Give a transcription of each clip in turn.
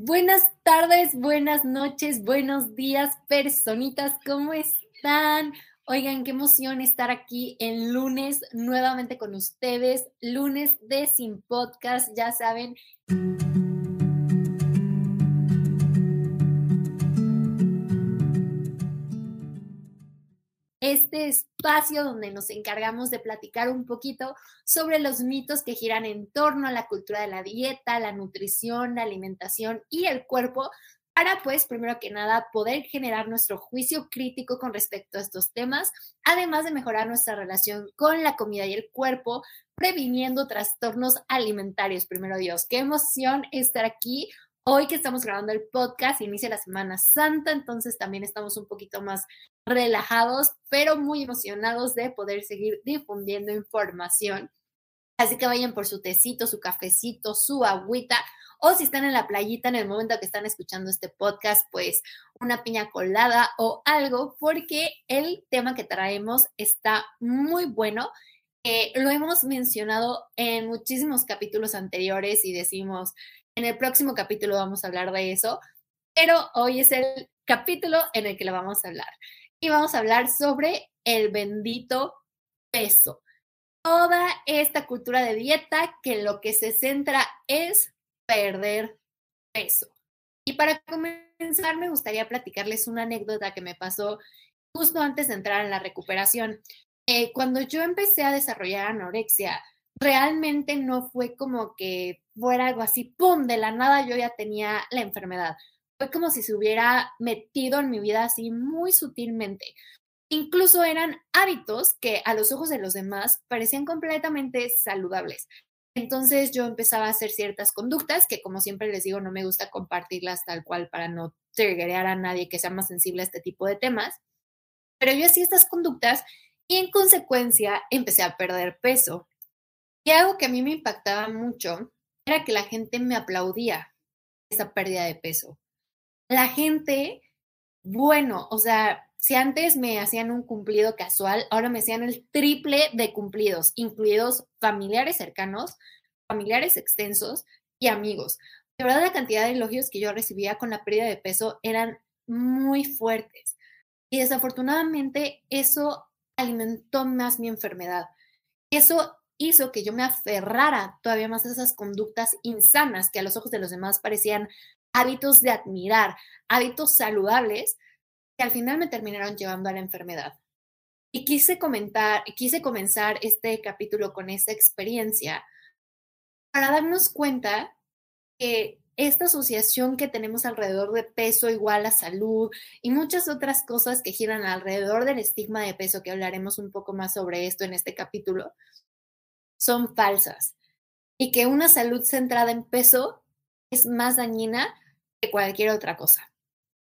Buenas tardes, buenas noches, buenos días, personitas, ¿cómo están? Oigan, qué emoción estar aquí en lunes nuevamente con ustedes, lunes de Sin Podcast, ya saben. Este espacio donde nos encargamos de platicar un poquito sobre los mitos que giran en torno a la cultura de la dieta, la nutrición, la alimentación y el cuerpo, para pues, primero que nada, poder generar nuestro juicio crítico con respecto a estos temas, además de mejorar nuestra relación con la comida y el cuerpo, previniendo trastornos alimentarios. Primero Dios, qué emoción estar aquí Hoy que estamos grabando el podcast, inicia la Semana Santa, entonces también estamos un poquito más relajados, pero muy emocionados de poder seguir difundiendo información. Así que vayan por su tecito, su cafecito, su agüita, o si están en la playita en el momento que están escuchando este podcast, pues una piña colada o algo, porque el tema que traemos está muy bueno. Eh, lo hemos mencionado en muchísimos capítulos anteriores y decimos, en el próximo capítulo vamos a hablar de eso, pero hoy es el capítulo en el que lo vamos a hablar. Y vamos a hablar sobre el bendito peso. Toda esta cultura de dieta que lo que se centra es perder peso. Y para comenzar, me gustaría platicarles una anécdota que me pasó justo antes de entrar en la recuperación. Eh, cuando yo empecé a desarrollar anorexia, realmente no fue como que fuera algo así, ¡pum!, de la nada yo ya tenía la enfermedad. Fue como si se hubiera metido en mi vida así muy sutilmente. Incluso eran hábitos que a los ojos de los demás parecían completamente saludables. Entonces yo empezaba a hacer ciertas conductas que, como siempre les digo, no me gusta compartirlas tal cual para no triggerear a nadie que sea más sensible a este tipo de temas. Pero yo hacía estas conductas y en consecuencia empecé a perder peso. Y algo que a mí me impactaba mucho era que la gente me aplaudía esa pérdida de peso. La gente, bueno, o sea, si antes me hacían un cumplido casual, ahora me hacían el triple de cumplidos, incluidos familiares cercanos, familiares extensos y amigos. De verdad, la cantidad de elogios que yo recibía con la pérdida de peso eran muy fuertes. Y desafortunadamente eso alimentó más mi enfermedad. Eso hizo que yo me aferrara todavía más a esas conductas insanas que a los ojos de los demás parecían hábitos de admirar, hábitos saludables, que al final me terminaron llevando a la enfermedad. Y quise comentar, quise comenzar este capítulo con esta experiencia para darnos cuenta que esta asociación que tenemos alrededor de peso igual a salud y muchas otras cosas que giran alrededor del estigma de peso, que hablaremos un poco más sobre esto en este capítulo, son falsas y que una salud centrada en peso es más dañina que cualquier otra cosa.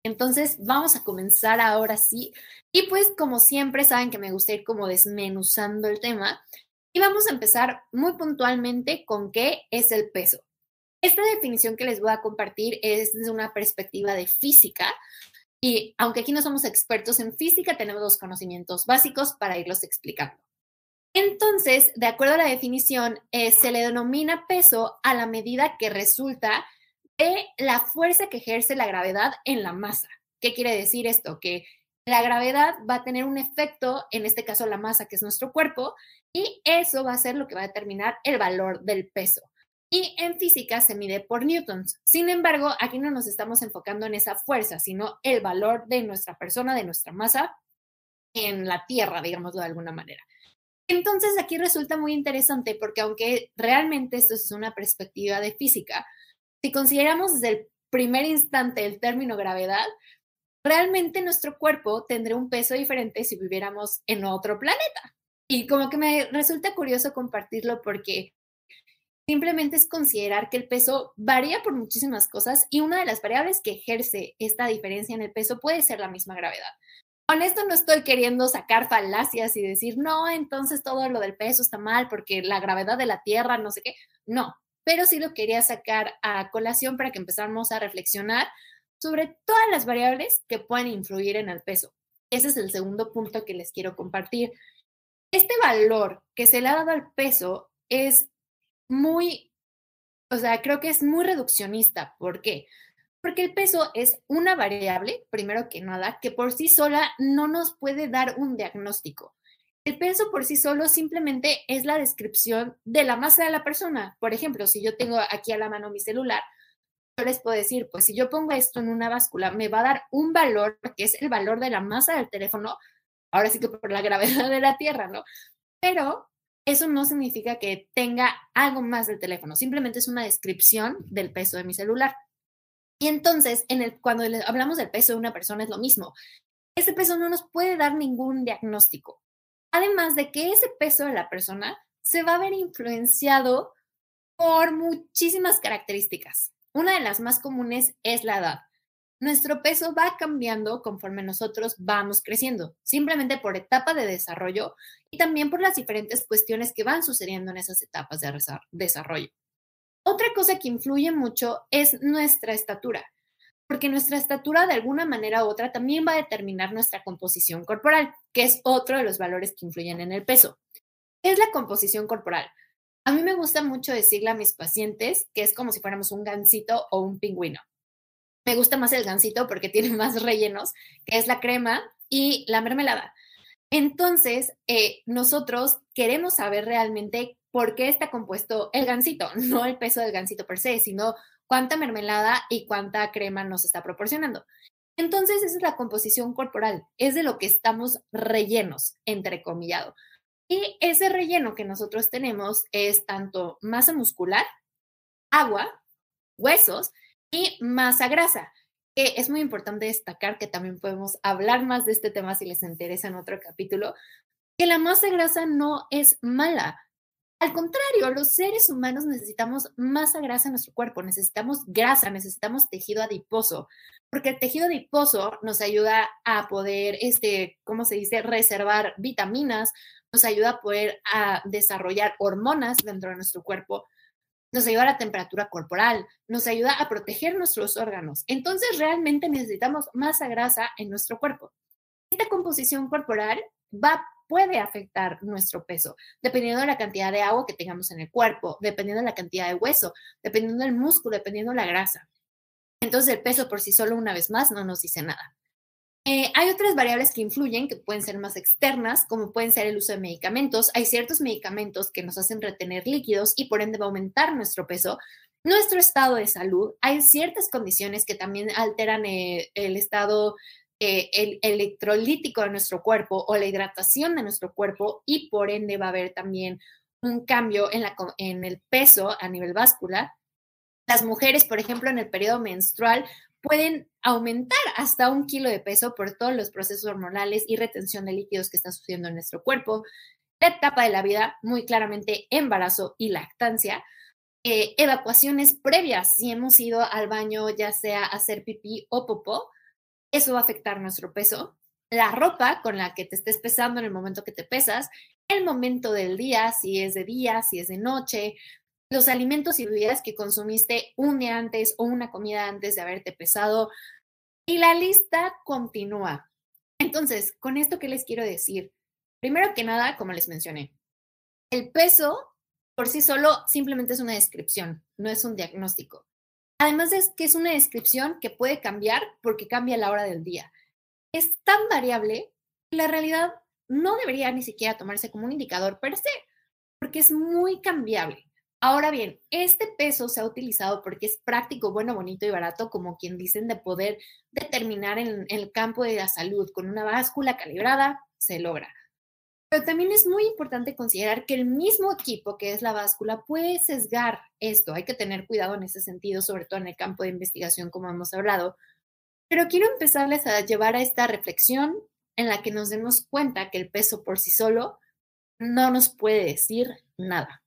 Entonces, vamos a comenzar ahora sí. Y pues, como siempre, saben que me gusta ir como desmenuzando el tema. Y vamos a empezar muy puntualmente con qué es el peso. Esta definición que les voy a compartir es desde una perspectiva de física. Y aunque aquí no somos expertos en física, tenemos los conocimientos básicos para irlos explicando. Entonces, de acuerdo a la definición, eh, se le denomina peso a la medida que resulta de la fuerza que ejerce la gravedad en la masa. ¿Qué quiere decir esto? Que la gravedad va a tener un efecto, en este caso la masa, que es nuestro cuerpo, y eso va a ser lo que va a determinar el valor del peso. Y en física se mide por newtons. Sin embargo, aquí no nos estamos enfocando en esa fuerza, sino el valor de nuestra persona, de nuestra masa en la Tierra, digámoslo de alguna manera. Entonces aquí resulta muy interesante porque aunque realmente esto es una perspectiva de física, si consideramos desde el primer instante el término gravedad, realmente nuestro cuerpo tendría un peso diferente si viviéramos en otro planeta. Y como que me resulta curioso compartirlo porque simplemente es considerar que el peso varía por muchísimas cosas y una de las variables que ejerce esta diferencia en el peso puede ser la misma gravedad. Con esto no estoy queriendo sacar falacias y decir, no, entonces todo lo del peso está mal porque la gravedad de la Tierra, no sé qué. No, pero sí lo quería sacar a colación para que empezáramos a reflexionar sobre todas las variables que pueden influir en el peso. Ese es el segundo punto que les quiero compartir. Este valor que se le ha dado al peso es muy, o sea, creo que es muy reduccionista. ¿Por qué? Porque el peso es una variable, primero que nada, que por sí sola no nos puede dar un diagnóstico. El peso por sí solo simplemente es la descripción de la masa de la persona. Por ejemplo, si yo tengo aquí a la mano mi celular, yo les puedo decir, pues si yo pongo esto en una báscula, me va a dar un valor que es el valor de la masa del teléfono, ahora sí que por la gravedad de la Tierra, ¿no? Pero eso no significa que tenga algo más del teléfono, simplemente es una descripción del peso de mi celular. Y entonces, en el, cuando hablamos del peso de una persona es lo mismo. Ese peso no nos puede dar ningún diagnóstico. Además de que ese peso de la persona se va a ver influenciado por muchísimas características. Una de las más comunes es la edad. Nuestro peso va cambiando conforme nosotros vamos creciendo, simplemente por etapa de desarrollo y también por las diferentes cuestiones que van sucediendo en esas etapas de desarrollo. Otra cosa que influye mucho es nuestra estatura porque nuestra estatura de alguna manera u otra también va a determinar nuestra composición corporal, que es otro de los valores que influyen en el peso. ¿Qué es la composición corporal? A mí me gusta mucho decirle a mis pacientes que es como si fuéramos un gansito o un pingüino. Me gusta más el gansito porque tiene más rellenos, que es la crema y la mermelada. Entonces, eh, nosotros queremos saber realmente por qué está compuesto el gansito, no el peso del gansito per se, sino cuánta mermelada y cuánta crema nos está proporcionando. Entonces, esa es la composición corporal, es de lo que estamos rellenos, entrecomillado. Y ese relleno que nosotros tenemos es tanto masa muscular, agua, huesos y masa grasa. Que es muy importante destacar que también podemos hablar más de este tema si les interesa en otro capítulo, que la masa grasa no es mala. Al contrario, los seres humanos necesitamos masa grasa en nuestro cuerpo, necesitamos grasa, necesitamos tejido adiposo, porque el tejido adiposo nos ayuda a poder, este, ¿cómo se dice?, reservar vitaminas, nos ayuda a poder a desarrollar hormonas dentro de nuestro cuerpo, nos ayuda a la temperatura corporal, nos ayuda a proteger nuestros órganos. Entonces, realmente necesitamos masa grasa en nuestro cuerpo. Esta composición corporal va puede afectar nuestro peso, dependiendo de la cantidad de agua que tengamos en el cuerpo, dependiendo de la cantidad de hueso, dependiendo del músculo, dependiendo de la grasa. Entonces el peso por sí solo, una vez más, no nos dice nada. Eh, hay otras variables que influyen, que pueden ser más externas, como pueden ser el uso de medicamentos. Hay ciertos medicamentos que nos hacen retener líquidos y por ende va a aumentar nuestro peso. Nuestro estado de salud. Hay ciertas condiciones que también alteran eh, el estado eh, el electrolítico de nuestro cuerpo o la hidratación de nuestro cuerpo y por ende va a haber también un cambio en, la, en el peso a nivel vascular. Las mujeres, por ejemplo, en el periodo menstrual pueden aumentar hasta un kilo de peso por todos los procesos hormonales y retención de líquidos que está sucediendo en nuestro cuerpo. La etapa de la vida, muy claramente embarazo y lactancia. Eh, evacuaciones previas, si hemos ido al baño ya sea a hacer pipí o popó, eso va a afectar nuestro peso. La ropa con la que te estés pesando en el momento que te pesas, el momento del día, si es de día, si es de noche, los alimentos y bebidas que consumiste un día antes o una comida antes de haberte pesado. Y la lista continúa. Entonces, con esto, ¿qué les quiero decir? Primero que nada, como les mencioné, el peso por sí solo simplemente es una descripción, no es un diagnóstico. Además es que es una descripción que puede cambiar porque cambia la hora del día. Es tan variable que la realidad no debería ni siquiera tomarse como un indicador per se, porque es muy cambiable. Ahora bien, este peso se ha utilizado porque es práctico, bueno, bonito y barato, como quien dicen, de poder determinar en el campo de la salud. Con una báscula calibrada se logra. Pero también es muy importante considerar que el mismo equipo que es la báscula puede sesgar esto. Hay que tener cuidado en ese sentido, sobre todo en el campo de investigación, como hemos hablado. Pero quiero empezarles a llevar a esta reflexión en la que nos demos cuenta que el peso por sí solo no nos puede decir nada.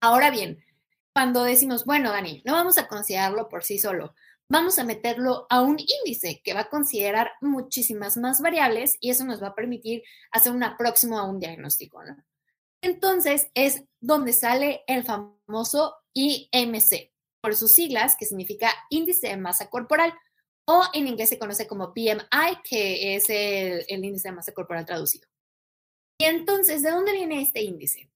Ahora bien, cuando decimos, bueno, Dani, no vamos a considerarlo por sí solo, vamos a meterlo a un índice que va a considerar muchísimas más variables y eso nos va a permitir hacer un próximo a un diagnóstico. Entonces es donde sale el famoso IMC, por sus siglas, que significa índice de masa corporal, o en inglés se conoce como BMI, que es el índice de masa corporal traducido. Y entonces, ¿de dónde viene este índice?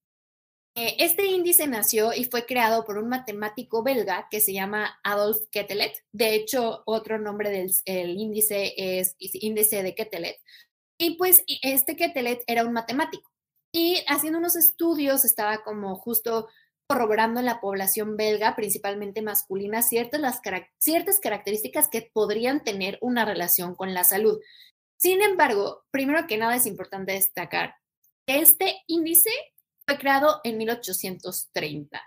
Eh, este índice nació y fue creado por un matemático belga que se llama Adolf Quetelet. De hecho, otro nombre del índice es índice de Quetelet. Y pues este Quetelet era un matemático. Y haciendo unos estudios estaba como justo corroborando en la población belga, principalmente masculina, ciertas, ciertas características que podrían tener una relación con la salud. Sin embargo, primero que nada es importante destacar que este índice fue creado en 1830.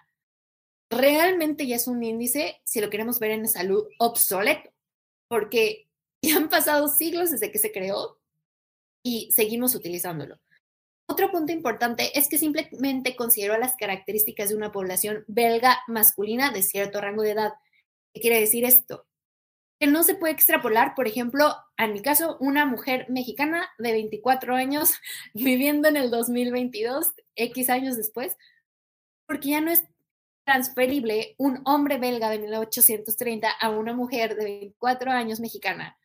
Realmente ya es un índice, si lo queremos ver en salud, obsoleto, porque ya han pasado siglos desde que se creó y seguimos utilizándolo. Otro punto importante es que simplemente consideró las características de una población belga masculina de cierto rango de edad. ¿Qué quiere decir esto? Que no se puede extrapolar, por ejemplo, en mi caso, una mujer mexicana de 24 años viviendo en el 2022, X años después, porque ya no es transferible un hombre belga de 1830 a una mujer de 24 años mexicana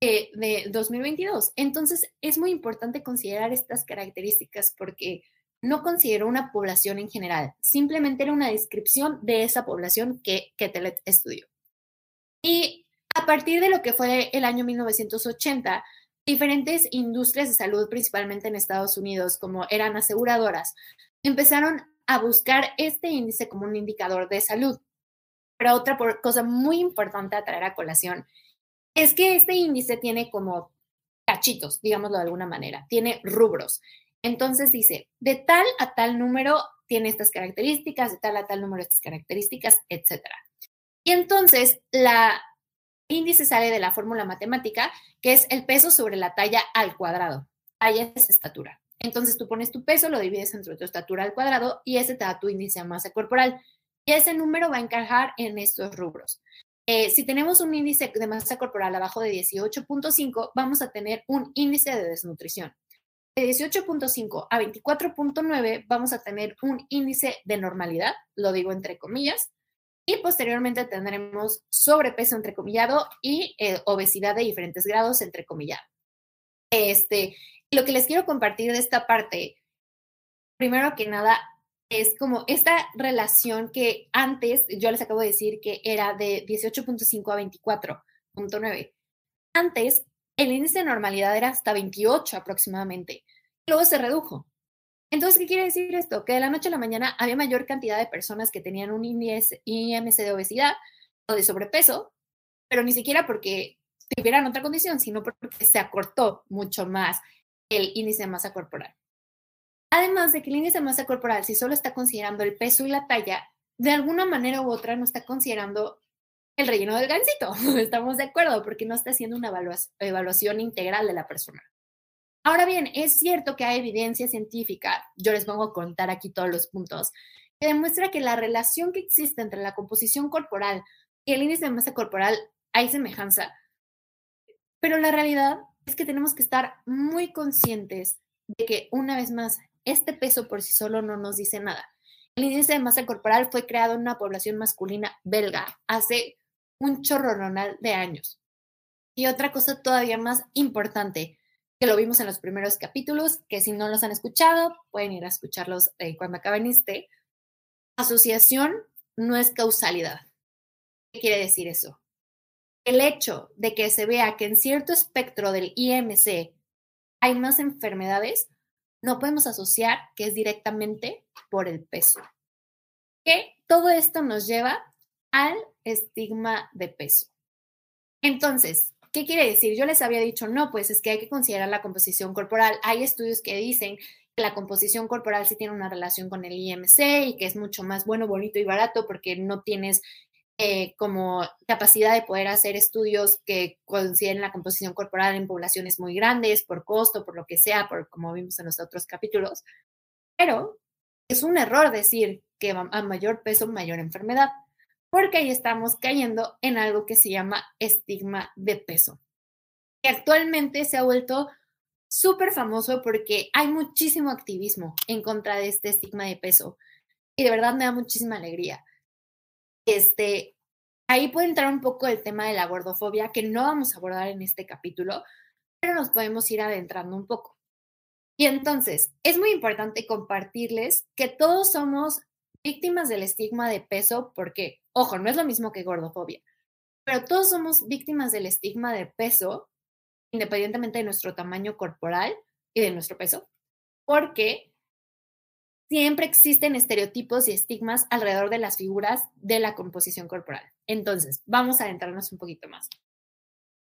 de 2022. Entonces, es muy importante considerar estas características porque no consideró una población en general, simplemente era una descripción de esa población que Ketelet estudió. Y a partir de lo que fue el año 1980, diferentes industrias de salud, principalmente en Estados Unidos, como eran aseguradoras, empezaron a buscar este índice como un indicador de salud. Pero otra cosa muy importante a traer a colación es que este índice tiene como cachitos, digámoslo de alguna manera, tiene rubros. Entonces dice, de tal a tal número tiene estas características, de tal a tal número estas características, etc. Y entonces la índice sale de la fórmula matemática, que es el peso sobre la talla al cuadrado. Talla es estatura. Entonces tú pones tu peso, lo divides entre tu estatura al cuadrado y ese te da tu índice de masa corporal. Y ese número va a encajar en estos rubros. Eh, si tenemos un índice de masa corporal abajo de 18.5, vamos a tener un índice de desnutrición. De 18.5 a 24.9 vamos a tener un índice de normalidad, lo digo entre comillas, y posteriormente tendremos sobrepeso entrecomillado y eh, obesidad de diferentes grados entrecomillado. Este, lo que les quiero compartir de esta parte, primero que nada, es como esta relación que antes, yo les acabo de decir que era de 18.5 a 24.9. Antes, el índice de normalidad era hasta 28 aproximadamente. Luego se redujo. Entonces, ¿qué quiere decir esto? Que de la noche a la mañana había mayor cantidad de personas que tenían un índice IMC de obesidad o de sobrepeso, pero ni siquiera porque tuvieran otra condición, sino porque se acortó mucho más el índice de masa corporal. Además de que el índice de masa corporal, si solo está considerando el peso y la talla, de alguna manera u otra no está considerando el relleno del gansito. Estamos de acuerdo, porque no está haciendo una evaluación integral de la persona. Ahora bien, es cierto que hay evidencia científica, yo les pongo a contar aquí todos los puntos, que demuestra que la relación que existe entre la composición corporal y el índice de masa corporal hay semejanza. Pero la realidad es que tenemos que estar muy conscientes de que, una vez más, este peso por sí solo no nos dice nada. El índice de masa corporal fue creado en una población masculina belga hace un chorronal de años. Y otra cosa todavía más importante, que lo vimos en los primeros capítulos, que si no los han escuchado, pueden ir a escucharlos eh, cuando acaben este. Asociación no es causalidad. ¿Qué quiere decir eso? El hecho de que se vea que en cierto espectro del IMC hay más enfermedades no podemos asociar que es directamente por el peso. Que todo esto nos lleva al estigma de peso. Entonces, ¿qué quiere decir? Yo les había dicho, no, pues es que hay que considerar la composición corporal. Hay estudios que dicen que la composición corporal sí tiene una relación con el IMC y que es mucho más bueno, bonito y barato porque no tienes eh, como capacidad de poder hacer estudios que consideren la composición corporal en poblaciones muy grandes, por costo, por lo que sea, por como vimos en los otros capítulos. Pero es un error decir que a mayor peso, mayor enfermedad, porque ahí estamos cayendo en algo que se llama estigma de peso, que actualmente se ha vuelto súper famoso porque hay muchísimo activismo en contra de este estigma de peso. Y de verdad me da muchísima alegría. Este, ahí puede entrar un poco el tema de la gordofobia, que no vamos a abordar en este capítulo, pero nos podemos ir adentrando un poco. Y entonces, es muy importante compartirles que todos somos víctimas del estigma de peso porque, ojo, no es lo mismo que gordofobia, pero todos somos víctimas del estigma de peso, independientemente de nuestro tamaño corporal y de nuestro peso, porque siempre existen estereotipos y estigmas alrededor de las figuras de la composición corporal. Entonces, vamos a adentrarnos un poquito más.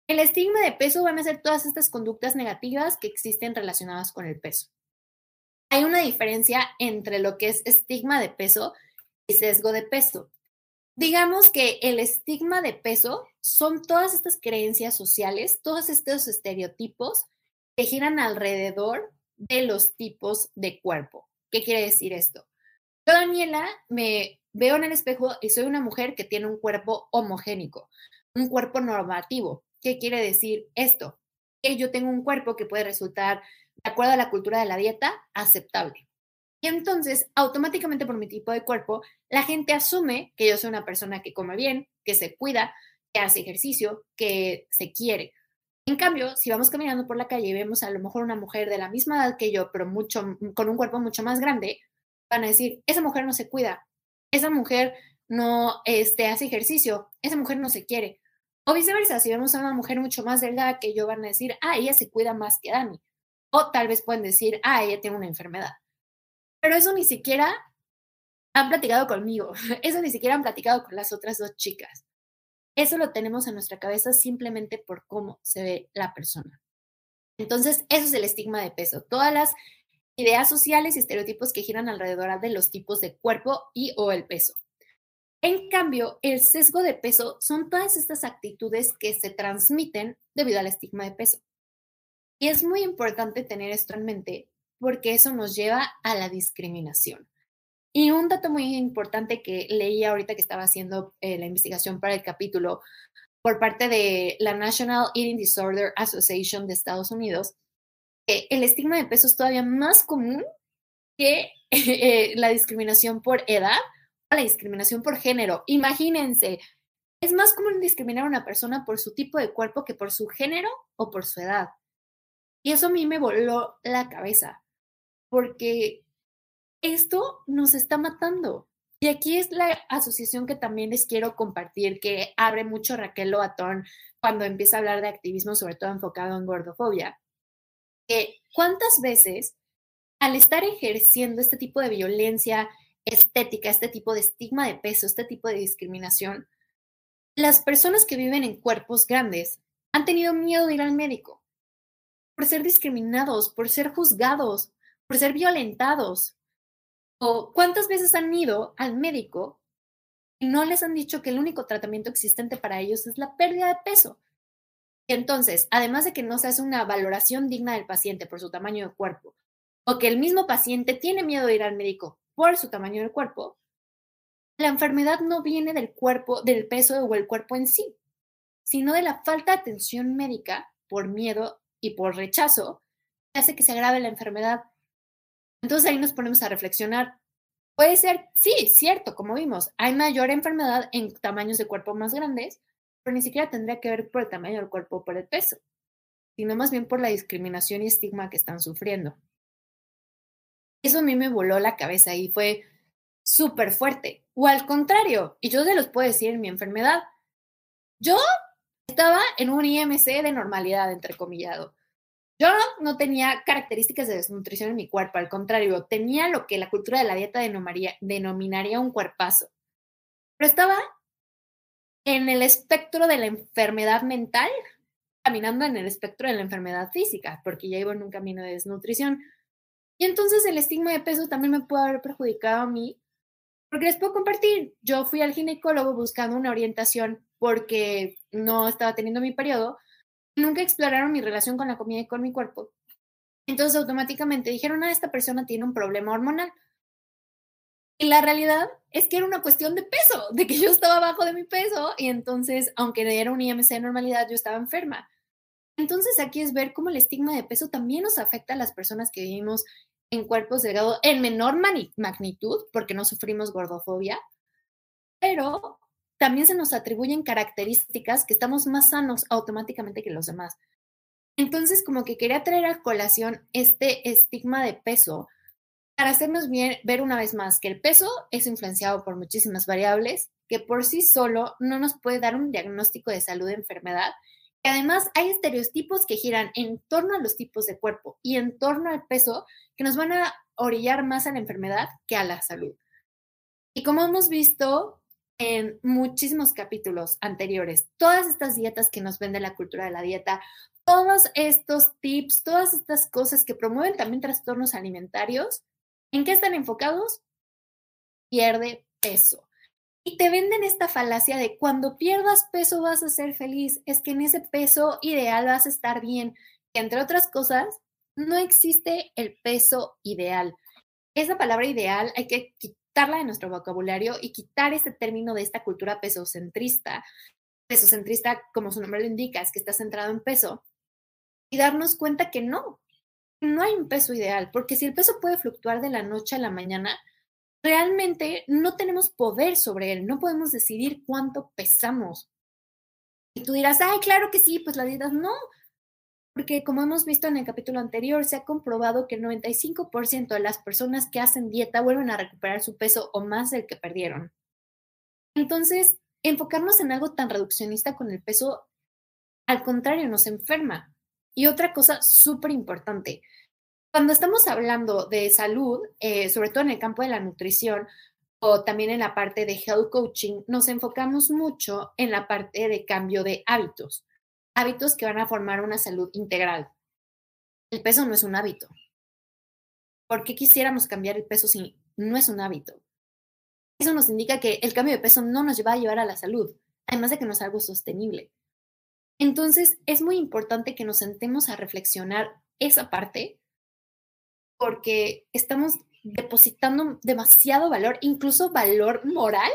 El estigma de peso van a ser todas estas conductas negativas que existen relacionadas con el peso. Hay una diferencia entre lo que es estigma de peso y sesgo de peso. Digamos que el estigma de peso son todas estas creencias sociales, todos estos estereotipos que giran alrededor de los tipos de cuerpo. ¿Qué quiere decir esto? Yo, Daniela, me veo en el espejo y soy una mujer que tiene un cuerpo homogénico, un cuerpo normativo. ¿Qué quiere decir esto? Que yo tengo un cuerpo que puede resultar, de acuerdo a la cultura de la dieta, aceptable. Y entonces, automáticamente por mi tipo de cuerpo, la gente asume que yo soy una persona que come bien, que se cuida, que hace ejercicio, que se quiere. En cambio, si vamos caminando por la calle y vemos a lo mejor una mujer de la misma edad que yo, pero mucho, con un cuerpo mucho más grande, van a decir, esa mujer no se cuida, esa mujer no este, hace ejercicio, esa mujer no se quiere. O viceversa, si vemos a una mujer mucho más delgada que yo, van a decir, ah, ella se cuida más que Dani. O tal vez pueden decir, ah, ella tiene una enfermedad. Pero eso ni siquiera han platicado conmigo, eso ni siquiera han platicado con las otras dos chicas. Eso lo tenemos en nuestra cabeza simplemente por cómo se ve la persona. Entonces, eso es el estigma de peso. Todas las ideas sociales y estereotipos que giran alrededor de los tipos de cuerpo y o el peso. En cambio, el sesgo de peso son todas estas actitudes que se transmiten debido al estigma de peso. Y es muy importante tener esto en mente porque eso nos lleva a la discriminación. Y un dato muy importante que leí ahorita que estaba haciendo eh, la investigación para el capítulo por parte de la National Eating Disorder Association de Estados Unidos, que el estigma de peso es todavía más común que eh, la discriminación por edad o la discriminación por género. Imagínense, es más común discriminar a una persona por su tipo de cuerpo que por su género o por su edad. Y eso a mí me voló la cabeza, porque esto nos está matando. Y aquí es la asociación que también les quiero compartir, que abre mucho Raquel Loatón cuando empieza a hablar de activismo, sobre todo enfocado en gordofobia. Que cuántas veces al estar ejerciendo este tipo de violencia estética, este tipo de estigma de peso, este tipo de discriminación, las personas que viven en cuerpos grandes han tenido miedo de ir al médico por ser discriminados, por ser juzgados, por ser violentados. ¿O cuántas veces han ido al médico y no les han dicho que el único tratamiento existente para ellos es la pérdida de peso? Entonces, además de que no se hace una valoración digna del paciente por su tamaño de cuerpo, o que el mismo paciente tiene miedo de ir al médico por su tamaño del cuerpo, la enfermedad no viene del cuerpo, del peso o el cuerpo en sí, sino de la falta de atención médica por miedo y por rechazo, hace que se agrave la enfermedad. Entonces ahí nos ponemos a reflexionar. Puede ser, sí, cierto, como vimos, hay mayor enfermedad en tamaños de cuerpo más grandes, pero ni siquiera tendría que ver por el tamaño del cuerpo o por el peso, sino más bien por la discriminación y estigma que están sufriendo. Eso a mí me voló la cabeza y fue súper fuerte. O al contrario, y yo se los puedo decir en mi enfermedad, yo estaba en un IMC de normalidad, entrecomillado. Yo no tenía características de desnutrición en mi cuerpo, al contrario, tenía lo que la cultura de la dieta denominaría un cuerpazo. Pero estaba en el espectro de la enfermedad mental, caminando en el espectro de la enfermedad física, porque ya iba en un camino de desnutrición. Y entonces el estigma de peso también me puede haber perjudicado a mí, porque les puedo compartir, yo fui al ginecólogo buscando una orientación porque no estaba teniendo mi periodo, nunca exploraron mi relación con la comida y con mi cuerpo. Entonces automáticamente dijeron, ah, esta persona tiene un problema hormonal. Y la realidad es que era una cuestión de peso, de que yo estaba abajo de mi peso y entonces, aunque era un IMC de normalidad, yo estaba enferma. Entonces aquí es ver cómo el estigma de peso también nos afecta a las personas que vivimos en cuerpos delgados en menor magnitud, porque no sufrimos gordofobia, pero también se nos atribuyen características que estamos más sanos automáticamente que los demás. Entonces, como que quería traer a colación este estigma de peso para hacernos bien, ver una vez más que el peso es influenciado por muchísimas variables, que por sí solo no nos puede dar un diagnóstico de salud de enfermedad, que además hay estereotipos que giran en torno a los tipos de cuerpo y en torno al peso que nos van a orillar más a la enfermedad que a la salud. Y como hemos visto en muchísimos capítulos anteriores, todas estas dietas que nos vende la cultura de la dieta, todos estos tips, todas estas cosas que promueven también trastornos alimentarios, ¿En qué están enfocados? Pierde peso. Y te venden esta falacia de cuando pierdas peso vas a ser feliz, es que en ese peso ideal vas a estar bien, que entre otras cosas, no existe el peso ideal. Esa palabra ideal hay que quitarla de nuestro vocabulario y quitar este término de esta cultura pesocentrista. Pesocentrista, como su nombre lo indica, es que está centrado en peso y darnos cuenta que no, no hay un peso ideal, porque si el peso puede fluctuar de la noche a la mañana, realmente no tenemos poder sobre él, no podemos decidir cuánto pesamos. Y tú dirás, ay, claro que sí, pues la dieta no, porque como hemos visto en el capítulo anterior, se ha comprobado que el 95% de las personas que hacen dieta vuelven a recuperar su peso o más del que perdieron. Entonces, enfocarnos en algo tan reduccionista con el peso, al contrario, nos enferma. Y otra cosa súper importante, cuando estamos hablando de salud, eh, sobre todo en el campo de la nutrición o también en la parte de health coaching, nos enfocamos mucho en la parte de cambio de hábitos, hábitos que van a formar una salud integral. El peso no es un hábito. ¿Por qué quisiéramos cambiar el peso si no es un hábito? Eso nos indica que el cambio de peso no nos va a llevar a la salud, además de que no es algo sostenible. Entonces, es muy importante que nos sentemos a reflexionar esa parte porque estamos depositando demasiado valor, incluso valor moral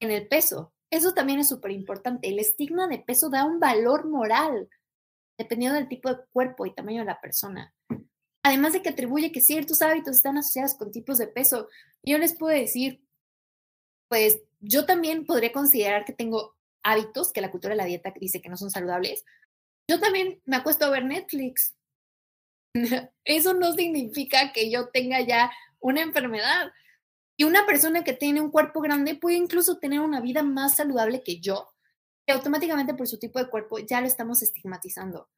en el peso. Eso también es súper importante. El estigma de peso da un valor moral, dependiendo del tipo de cuerpo y tamaño de la persona. Además de que atribuye que ciertos hábitos están asociados con tipos de peso. Yo les puedo decir, pues yo también podría considerar que tengo hábitos que la cultura de la dieta dice que no son saludables, yo también me acuesto a ver Netflix. Eso no significa que yo tenga ya una enfermedad. Y una persona que tiene un cuerpo grande puede incluso tener una vida más saludable que yo, que automáticamente por su tipo de cuerpo ya lo estamos estigmatizando.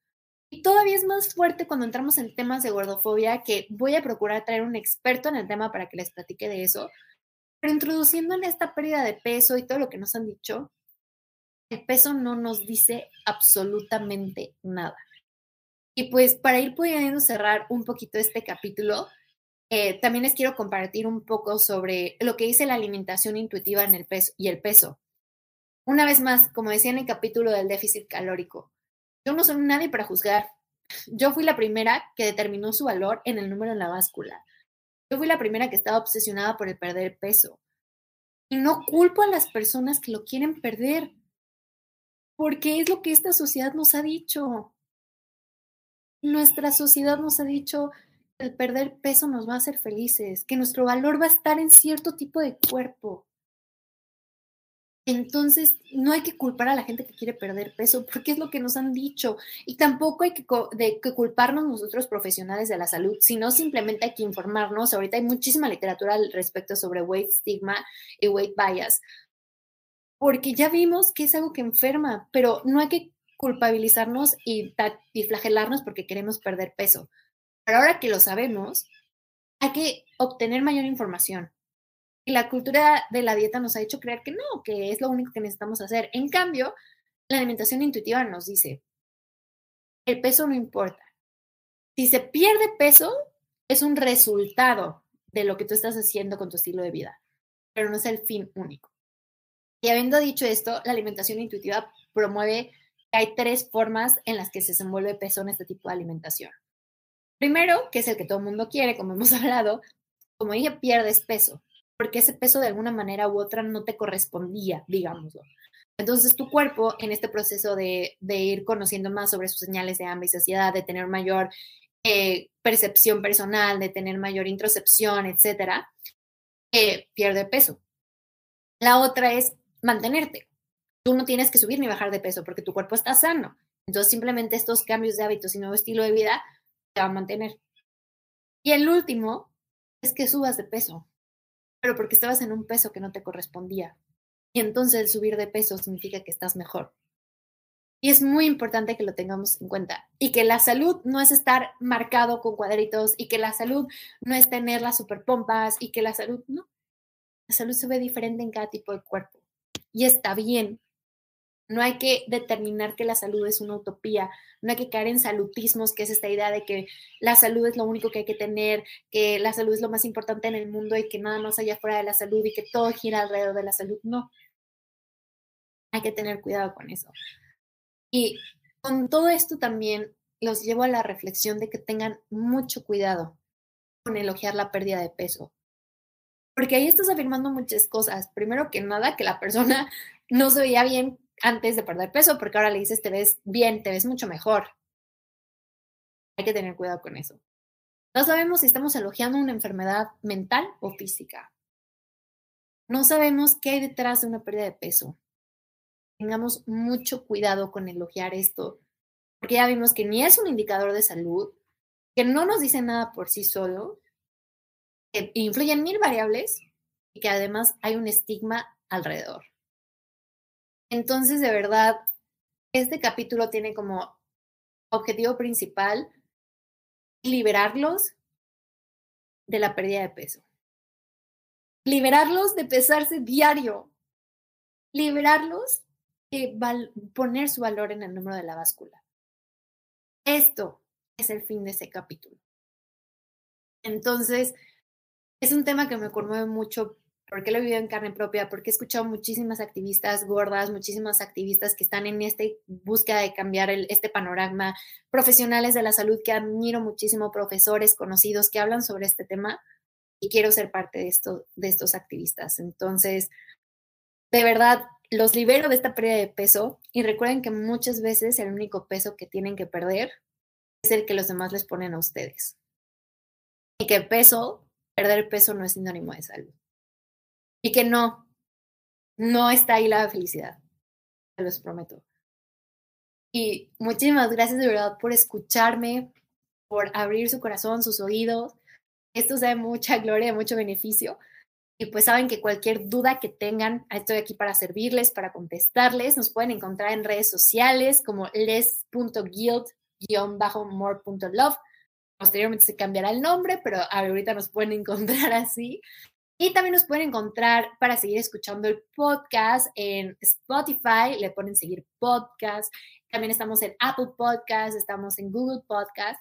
Y todavía es más fuerte cuando entramos en temas de gordofobia, que voy a procurar traer un experto en el tema para que les platique de eso. Pero introduciendo en esta pérdida de peso y todo lo que nos han dicho, el peso no nos dice absolutamente nada. Y pues para ir pudiendo cerrar un poquito este capítulo, eh, también les quiero compartir un poco sobre lo que dice la alimentación intuitiva en el peso y el peso. Una vez más, como decía en el capítulo del déficit calórico, yo no soy nadie para juzgar. Yo fui la primera que determinó su valor en el número en la báscula. Yo fui la primera que estaba obsesionada por el perder peso. Y no culpo a las personas que lo quieren perder porque es lo que esta sociedad nos ha dicho. Nuestra sociedad nos ha dicho el perder peso nos va a hacer felices, que nuestro valor va a estar en cierto tipo de cuerpo. Entonces, no hay que culpar a la gente que quiere perder peso, porque es lo que nos han dicho. Y tampoco hay que, culparnos nosotros profesionales de la salud, sino simplemente hay que informarnos. Ahorita hay muchísima literatura al respecto sobre weight stigma y weight bias, porque ya vimos que es algo que enferma, pero no hay que culpabilizarnos y, y flagelarnos porque queremos perder peso. Pero ahora que lo sabemos, hay que obtener mayor información. Y la cultura de la dieta nos ha hecho creer que no, que es lo único que necesitamos hacer. En cambio, la alimentación intuitiva nos dice, el peso no importa. Si se pierde peso, es un resultado de lo que tú estás haciendo con tu estilo de vida, pero no es el fin único. Y habiendo dicho esto, la alimentación intuitiva promueve que hay tres formas en las que se desenvuelve peso en este tipo de alimentación. Primero, que es el que todo el mundo quiere, como hemos hablado, como dije, pierdes peso, porque ese peso de alguna manera u otra no te correspondía, digámoslo. Entonces tu cuerpo en este proceso de, ir conociendo más sobre sus señales de hambre y saciedad, de tener mayor eh, percepción personal, de tener mayor introspección, etcétera, eh, pierde peso. La otra es mantenerte. Tú no tienes que subir ni bajar de peso porque tu cuerpo está sano. Entonces, simplemente estos cambios de hábitos y nuevo estilo de vida te van a mantener. Y el último es que subas de peso, pero porque estabas en un peso que no te correspondía. Y entonces el subir de peso significa que estás mejor. Y es muy importante que lo tengamos en cuenta. Y que la salud no es estar marcado con cuadritos y que la salud no es tener las superpompas y que la salud no. La salud se ve diferente en cada tipo de cuerpo. Y está bien. No hay que determinar que la salud es una utopía, no hay que caer en salutismos, que es esta idea de que la salud es lo único que hay que tener, que la salud es lo más importante en el mundo y que nada más allá fuera de la salud y que todo gira alrededor de la salud. No. Hay que tener cuidado con eso. Y con todo esto también los llevo a la reflexión de que tengan mucho cuidado con elogiar la pérdida de peso. Porque ahí estás afirmando muchas cosas. Primero que nada, que la persona no se veía bien antes de perder peso, porque ahora le dices, te ves bien, te ves mucho mejor. Hay que tener cuidado con eso. No sabemos si estamos elogiando una enfermedad mental o física. No sabemos qué hay detrás de una pérdida de peso tengamos mucho cuidado con elogiar esto, porque ya vimos que ni es un indicador de salud, que no nos dice nada por sí solo, que influyen mil variables y que además hay un estigma alrededor. Entonces, de verdad, este capítulo tiene como objetivo principal liberarlos de la pérdida de peso. Liberarlos de pesarse diario. Liberarlos poner su valor en el número de la báscula. Esto es el fin de ese capítulo. Entonces, es un tema que me conmueve mucho porque lo he vivido en carne propia, porque he escuchado muchísimas activistas gordas, muchísimas activistas que están en esta búsqueda de cambiar este panorama, profesionales de la salud que admiro muchísimo, profesores conocidos que hablan sobre este tema y quiero ser parte de, esto, de estos activistas. Entonces, de verdad, los libero de esta pérdida de peso y recuerden que muchas veces el único peso que tienen que perder es el que los demás les ponen a ustedes. Y que peso, perder peso no es sinónimo de salud. Y que no, no está ahí la felicidad. Se los prometo. Y muchísimas gracias de verdad por escucharme, por abrir su corazón, sus oídos. Esto es de mucha gloria, mucho beneficio. Y pues saben que cualquier duda que tengan, estoy aquí para servirles, para contestarles. Nos pueden encontrar en redes sociales como les.guild-more.love. Posteriormente se cambiará el nombre, pero ahorita nos pueden encontrar así. Y también nos pueden encontrar para seguir escuchando el podcast en Spotify, le ponen seguir podcast. También estamos en Apple Podcast, estamos en Google Podcast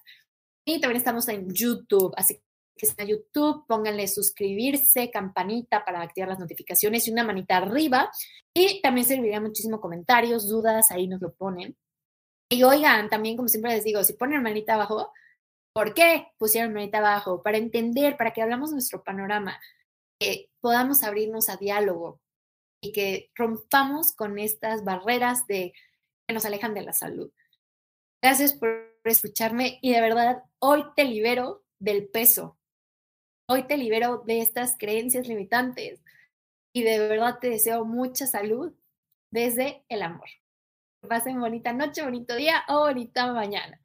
y también estamos en YouTube. Así que está en YouTube, pónganle suscribirse, campanita para activar las notificaciones y una manita arriba. Y también serviría muchísimo comentarios, dudas, ahí nos lo ponen. Y oigan, también como siempre les digo, si ponen manita abajo, ¿por qué pusieron manita abajo? Para entender, para que hablamos nuestro panorama, que podamos abrirnos a diálogo y que rompamos con estas barreras de que nos alejan de la salud. Gracias por escucharme y de verdad hoy te libero del peso. Hoy te libero de estas creencias limitantes y de verdad te deseo mucha salud desde el amor. Pasen bonita noche, bonito día o bonita mañana.